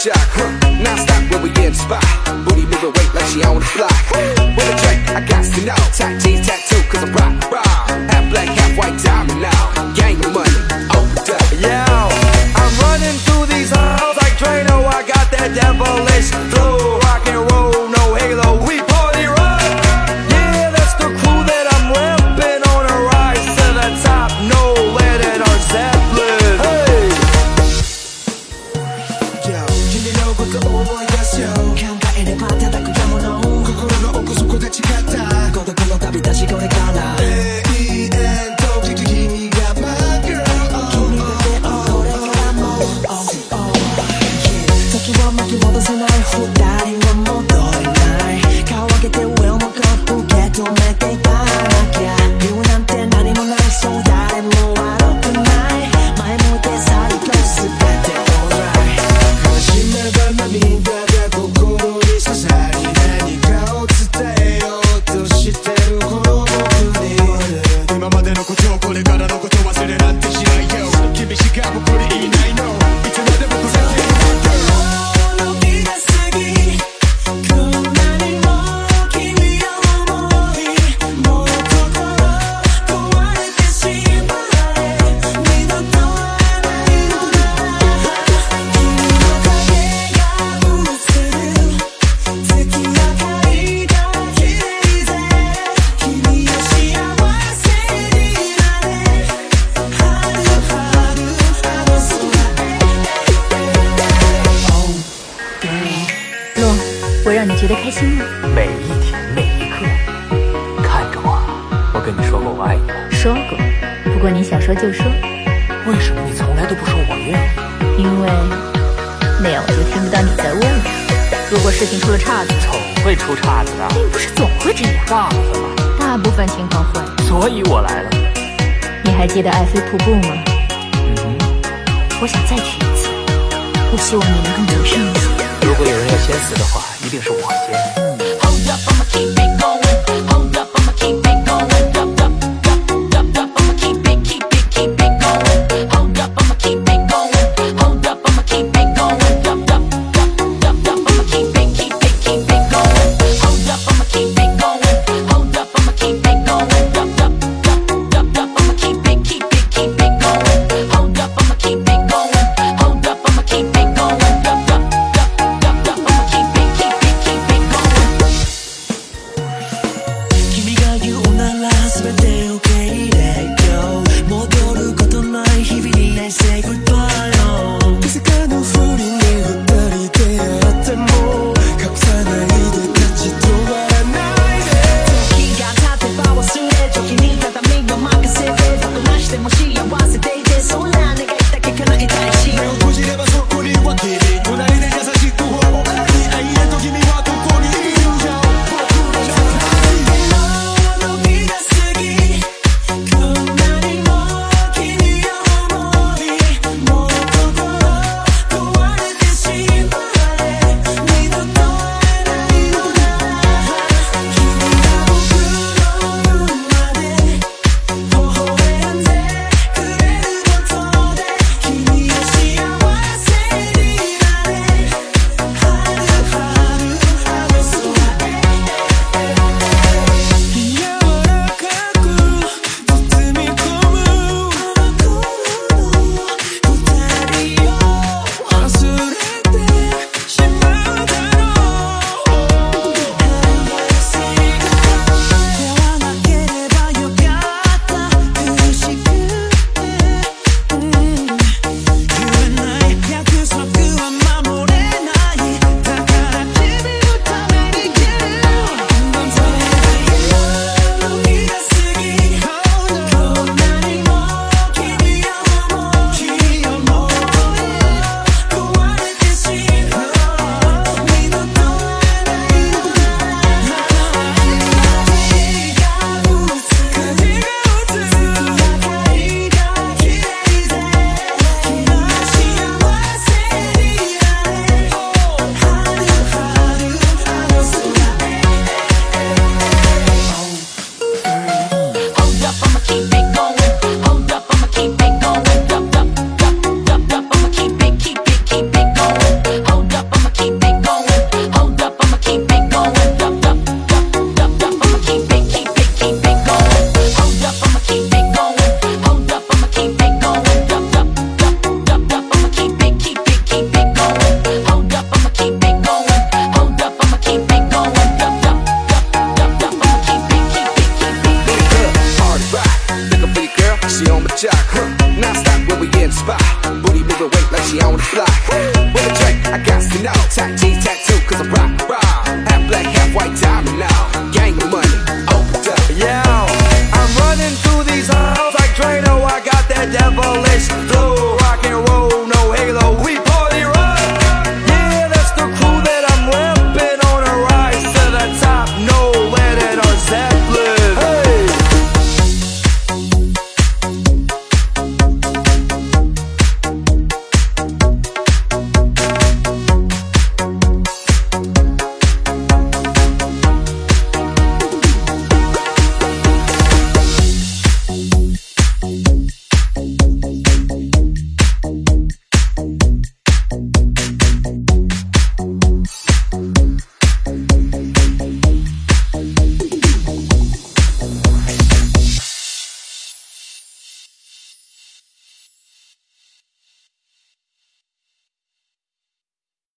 jock, huh? Now stop when we in spot. Booty moving weight like she on the block. With a drink, I got to know. Tight jeans, tight volta sem dar rodar. 会让你觉得开心吗？每一天每一刻，看着我，我跟你说过我爱你吗？说过，不过你想说就说。为什么你从来都不说我愿意？因为那样我就听不到你在问了。如果事情出了岔子，总会出岔子的，并不是总会这样。大部分吧，大部分情况会。所以我来了。你还记得爱妃瀑布吗？嗯，我想再去一次。我希望你能更谨慎一些。如果有人要先死的话一定是我先。out. Taxis